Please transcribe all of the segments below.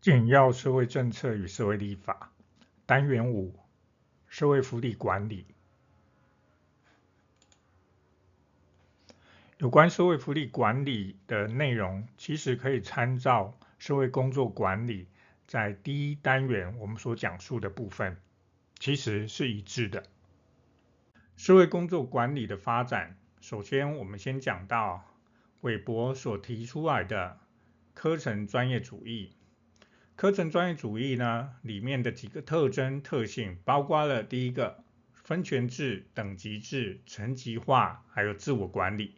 简要社会政策与社会立法单元五：社会福利管理。有关社会福利管理的内容，其实可以参照社会工作管理在第一单元我们所讲述的部分，其实是一致的。社会工作管理的发展，首先我们先讲到韦伯所提出来的科层专业主义。科层专业主义呢，里面的几个特征特性，包括了第一个分权制、等级制、层级化，还有自我管理，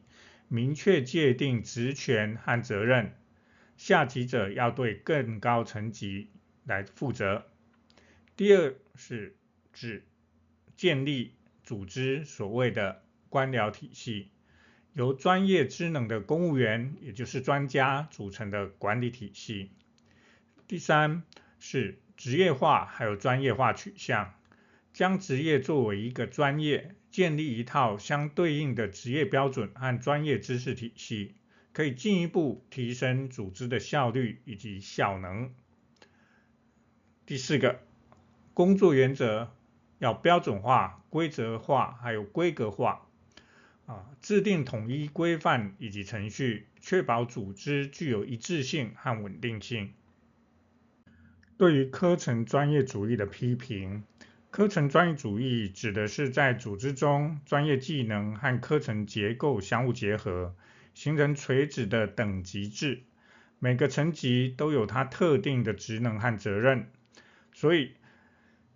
明确界定职权和责任，下级者要对更高层级来负责。第二是指建立组织所谓的官僚体系，由专业职能的公务员，也就是专家组成的管理体系。第三是职业化，还有专业化取向，将职业作为一个专业，建立一套相对应的职业标准和专业知识体系，可以进一步提升组织的效率以及效能。第四个，工作原则要标准化、规则化，还有规格化，啊，制定统一规范以及程序，确保组织具有一致性和稳定性。对于科层专业主义的批评，科层专业主义指的是在组织中专业技能和科层结构相互结合，形成垂直的等级制，每个层级都有它特定的职能和责任。所以，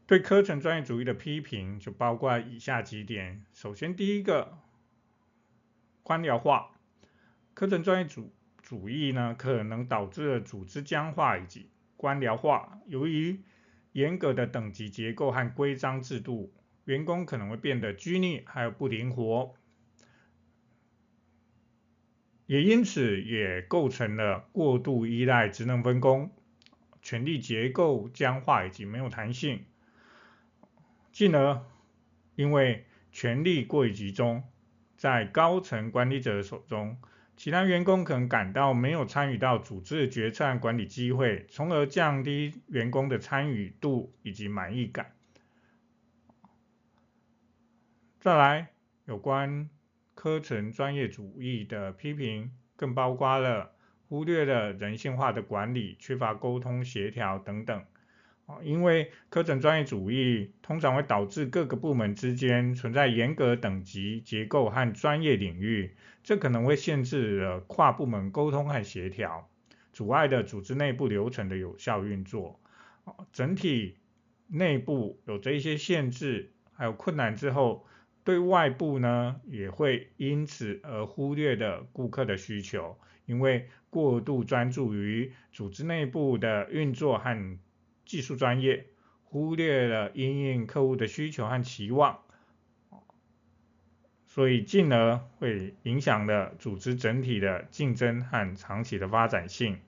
对科层专业主义的批评就包括以下几点：首先，第一个，官僚化，科层专业主主义呢，可能导致了组织僵化以及官僚化，由于严格的等级结构和规章制度，员工可能会变得拘泥，还有不灵活，也因此也构成了过度依赖职能分工、权力结构僵化以及没有弹性，进而因为权力过于集中在高层管理者手中。其他员工可能感到没有参与到组织的决策管理机会，从而降低员工的参与度以及满意感。再来，有关科层专业主义的批评，更包括了忽略了人性化的管理、缺乏沟通协调等等。因为科层专业主义通常会导致各个部门之间存在严格等级结构和专业领域，这可能会限制了跨部门沟通和协调，阻碍了组织内部流程的有效运作。整体内部有这一些限制还有困难之后，对外部呢也会因此而忽略的顾客的需求，因为过度专注于组织内部的运作和技术专业忽略了因应客户的需求和期望，所以进而会影响了组织整体的竞争和长期的发展性。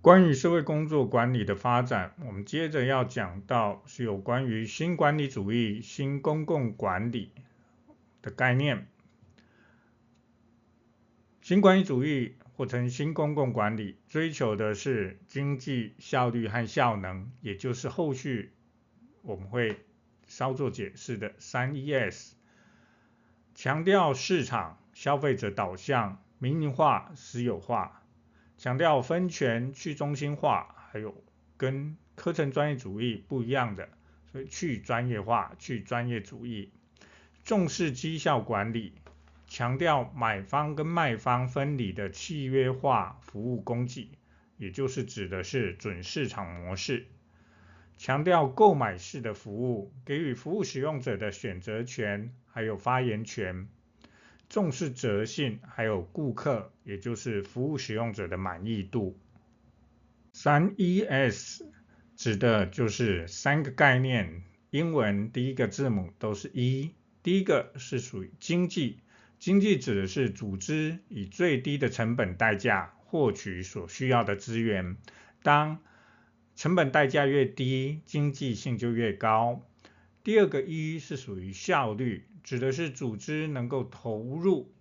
关于社会工作管理的发展，我们接着要讲到是有关于新管理主义、新公共管理的概念。新管理主义。或称新公共管理，追求的是经济效率和效能，也就是后续我们会稍作解释的三 ES，强调市场消费者导向、民营化、私有化，强调分权去中心化，还有跟科层专业主义不一样的，所以去专业化、去专业主义，重视绩效管理。强调买方跟卖方分离的契约化服务供给，也就是指的是准市场模式。强调购买式的服务，给予服务使用者的选择权，还有发言权。重视责性，还有顾客，也就是服务使用者的满意度。三 ES 指的就是三个概念，英文第一个字母都是 E，第一个是属于经济。经济指的是组织以最低的成本代价获取所需要的资源，当成本代价越低，经济性就越高。第二个一是属于效率，指的是组织能够投入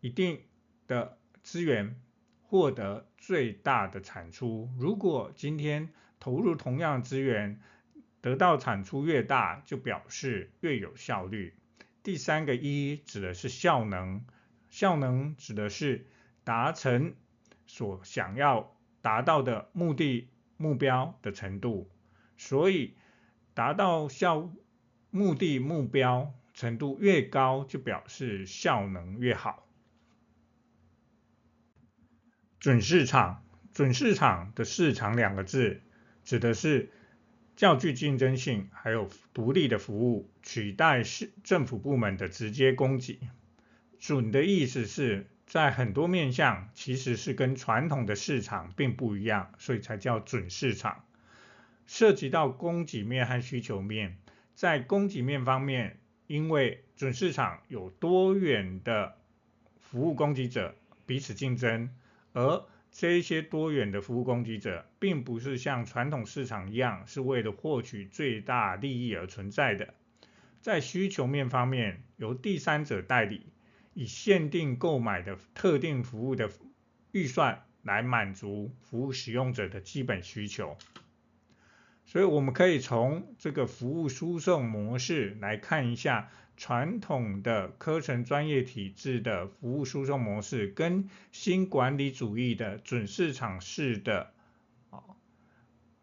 一定的资源，获得最大的产出。如果今天投入同样资源，得到产出越大，就表示越有效率。第三个一指的是效能，效能指的是达成所想要达到的目的目标的程度。所以达到效目的目标程度越高，就表示效能越好。准市场，准市场的市场两个字，指的是较具竞争性，还有独立的服务，取代是政府部门的直接供给。准的意思是在很多面向，其实是跟传统的市场并不一样，所以才叫准市场。涉及到供给面和需求面，在供给面方面，因为准市场有多远的服务供给者彼此竞争。而这些多元的服务供给者，并不是像传统市场一样，是为了获取最大利益而存在的。在需求面方面，由第三者代理，以限定购买的特定服务的预算来满足服务使用者的基本需求。所以我们可以从这个服务输送模式来看一下。传统的课程专业体制的服务输送模式，跟新管理主义的准市场式的啊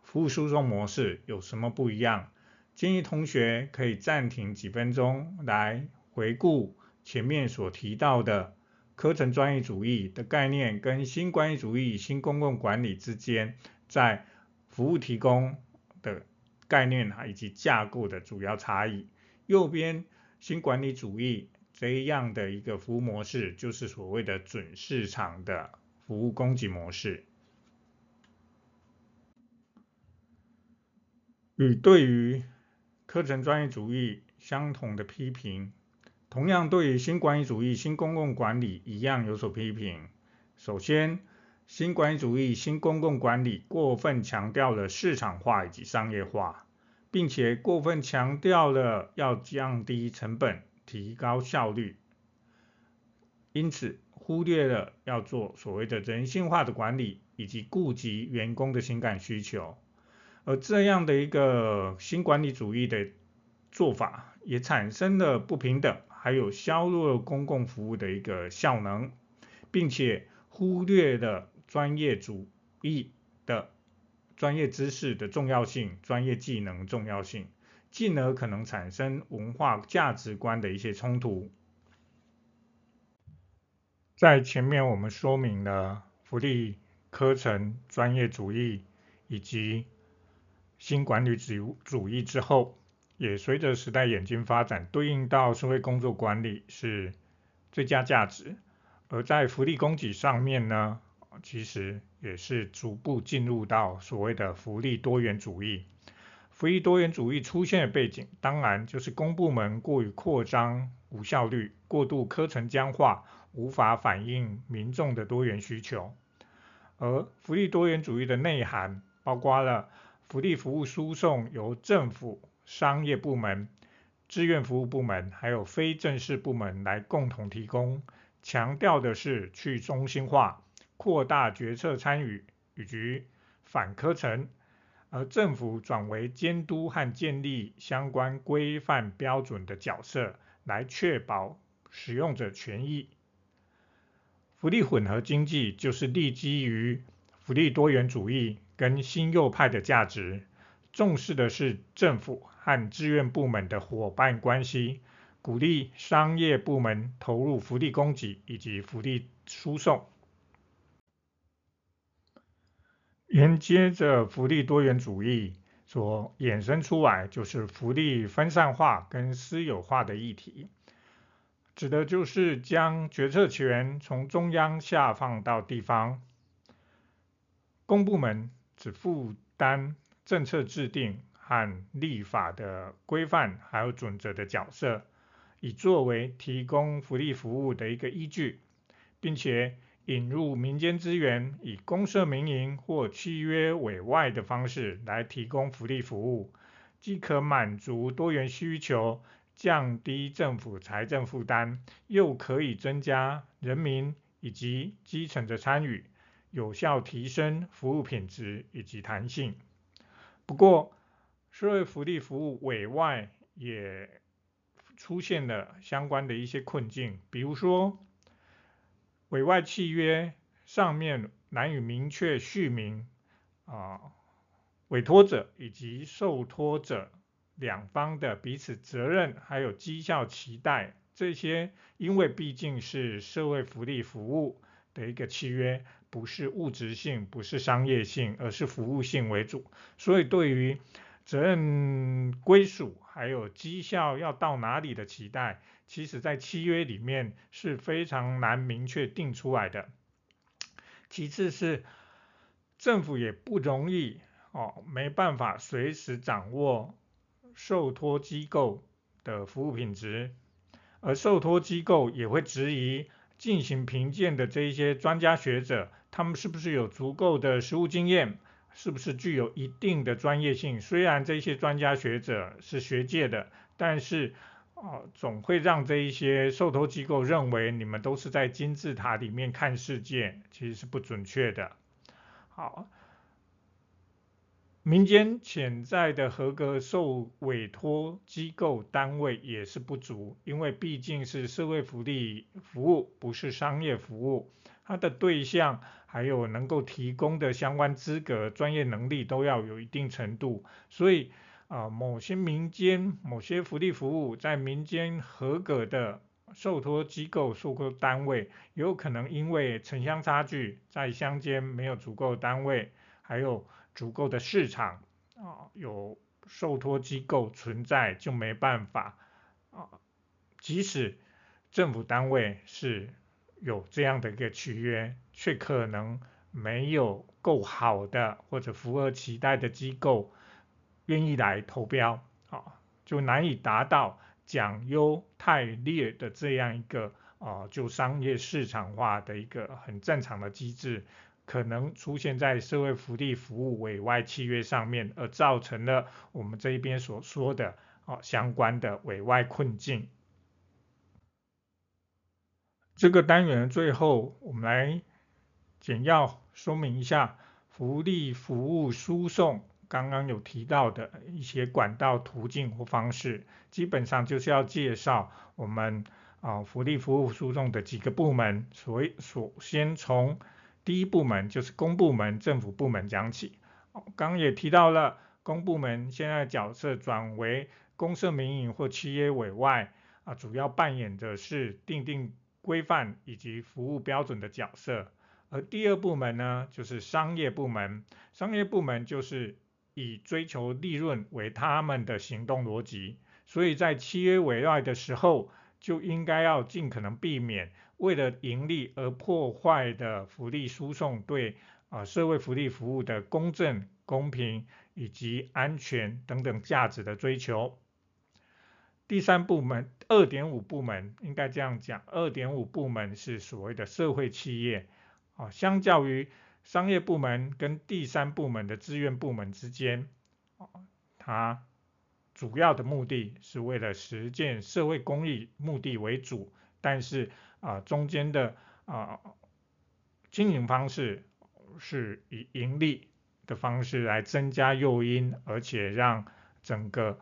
服务输送模式有什么不一样？建议同学可以暂停几分钟来回顾前面所提到的课程专业主义的概念，跟新管理主义、新公共管理之间在服务提供的概念以及架构的主要差异。右边。新管理主义这样的一个服务模式，就是所谓的准市场的服务供给模式。与对于课程专业主义相同的批评，同样对于新管理主义、新公共管理一样有所批评。首先，新管理主义、新公共管理过分强调了市场化以及商业化。并且过分强调了要降低成本、提高效率，因此忽略了要做所谓的人性化的管理以及顾及员工的情感需求。而这样的一个新管理主义的做法，也产生了不平等，还有削弱公共服务的一个效能，并且忽略了专业主义的。专业知识的重要性、专业技能重要性，进而可能产生文化价值观的一些冲突。在前面我们说明了福利科层专业主义以及新管理主主义之后，也随着时代演进发展，对应到社会工作管理是最佳价值，而在福利供给上面呢，其实也是逐步进入到所谓的福利多元主义。福利多元主义出现的背景，当然就是公部门过于扩张、无效率、过度科层僵化，无法反映民众的多元需求。而福利多元主义的内涵，包括了福利服务输送由政府、商业部门、志愿服务部门，还有非正式部门来共同提供，强调的是去中心化。扩大决策参与以及反科层，而政府转为监督和建立相关规范标准的角色，来确保使用者权益。福利混合经济就是立基于福利多元主义跟新右派的价值，重视的是政府和志愿部门的伙伴关系，鼓励商业部门投入福利供给以及福利输送。连接着福利多元主义所衍生出来，就是福利分散化跟私有化的议题，指的就是将决策权从中央下放到地方，公部门只负担政策制定和立法的规范还有准则的角色，以作为提供福利服务的一个依据，并且。引入民间资源，以公设民营或契约委外的方式来提供福利服务，既可满足多元需求，降低政府财政负担，又可以增加人民以及基层的参与，有效提升服务品质以及弹性。不过，社会福利服务委外也出现了相关的一些困境，比如说委外契约上面难以明确叙明啊，委托者以及受托者两方的彼此责任还有绩效期待这些，因为毕竟是社会福利服务的一个契约，不是物质性，不是商业性，而是服务性为主，所以对于责任归属，还有绩效要到哪里的期待，其实在契约里面是非常难明确定出来的。其次是政府也不容易哦，没办法随时掌握受托机构的服务品质，而受托机构也会质疑进行评鉴的这一些专家学者，他们是不是有足够的实务经验？是不是具有一定的专业性？虽然这些专家学者是学界的，但是啊，总会让这一些受托机构认为你们都是在金字塔里面看世界，其实是不准确的。好，民间潜在的合格受委托机构单位也是不足，因为毕竟是社会福利服务，不是商业服务。它的对象还有能够提供的相关资格、专业能力都要有一定程度，所以啊、某些民间、某些福利服务在民间合格的受托机构、受托单位，有可能因为城乡差距，在乡间没有足够的单位，还有足够的市场啊，有受托机构存在就没办法啊，即使政府单位是。有这样的一个契约，却可能没有够好的或者符合期待的机构愿意来投标，啊，就难以达到讲优汰劣的这样一个啊，就商业市场化的一个很正常的机制，可能出现在社会福利服务委外契约上面，而造成了我们这一边所说的啊相关的委外困境。这个单元最后，我们来简要说明一下福利服务输送刚刚有提到的一些管道、途径或方式，基本上就是要介绍我们啊福利服务输送的几个部门。所以首先从第一部门就是公部门、政府部门讲起。刚刚也提到了公部门现在角色转为公设民营或企业委外啊，主要扮演的是订定。规范以及服务标准的角色，而第二部门呢，就是商业部门。商业部门就是以追求利润为他们的行动逻辑，所以在契约委外的时候，就应该要尽可能避免为了盈利而破坏的福利输送对啊社会福利服务的公正、公平以及安全等等价值的追求。第三部门，二点五部门应该这样讲，二点五部门是所谓的社会企业，啊，相较于商业部门跟第三部门的志愿部门之间，啊，它主要的目的是为了实践社会公益目的为主，但是啊，中间的啊经营方式是以盈利的方式来增加诱因，而且让整个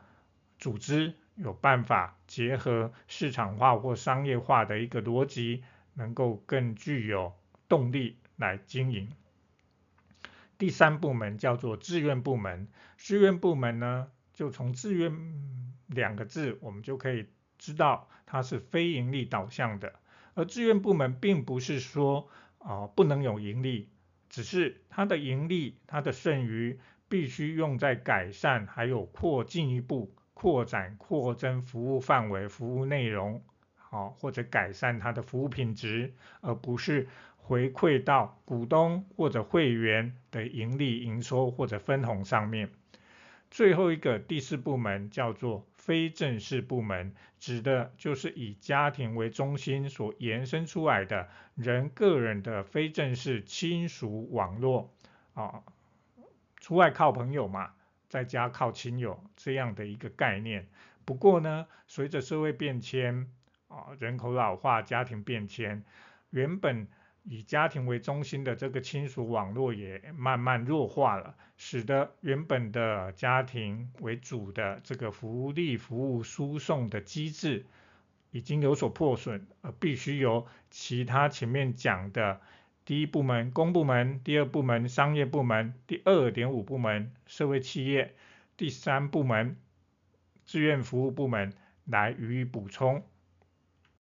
组织。有办法结合市场化或商业化的一个逻辑，能够更具有动力来经营。第三部门叫做志愿部门，志愿部门呢，就从志愿两个字，我们就可以知道它是非营利导向的。而志愿部门并不是说啊、不能有盈利，只是它的盈利，它的剩余必须用在改善，还有扩进一步。扩展、扩增服务范围、服务内容，好，或者改善它的服务品质，而不是回馈到股东或者会员的盈利、营收或者分红上面。最后一个第四部门叫做非正式部门，指的就是以家庭为中心所延伸出来的人个人的非正式亲属网络啊，出外靠朋友嘛。在家靠亲友这样的一个概念。不过呢，随着社会变迁啊，人口老化、家庭变迁，原本以家庭为中心的这个亲属网络也慢慢弱化了，使得原本的家庭为主的这个福利服务输送的机制已经有所破损，而必须由其他前面讲的第一部门公部门、第二部门商业部门、第二点五部门社会企业、第三部门志愿服务部门来予以补充。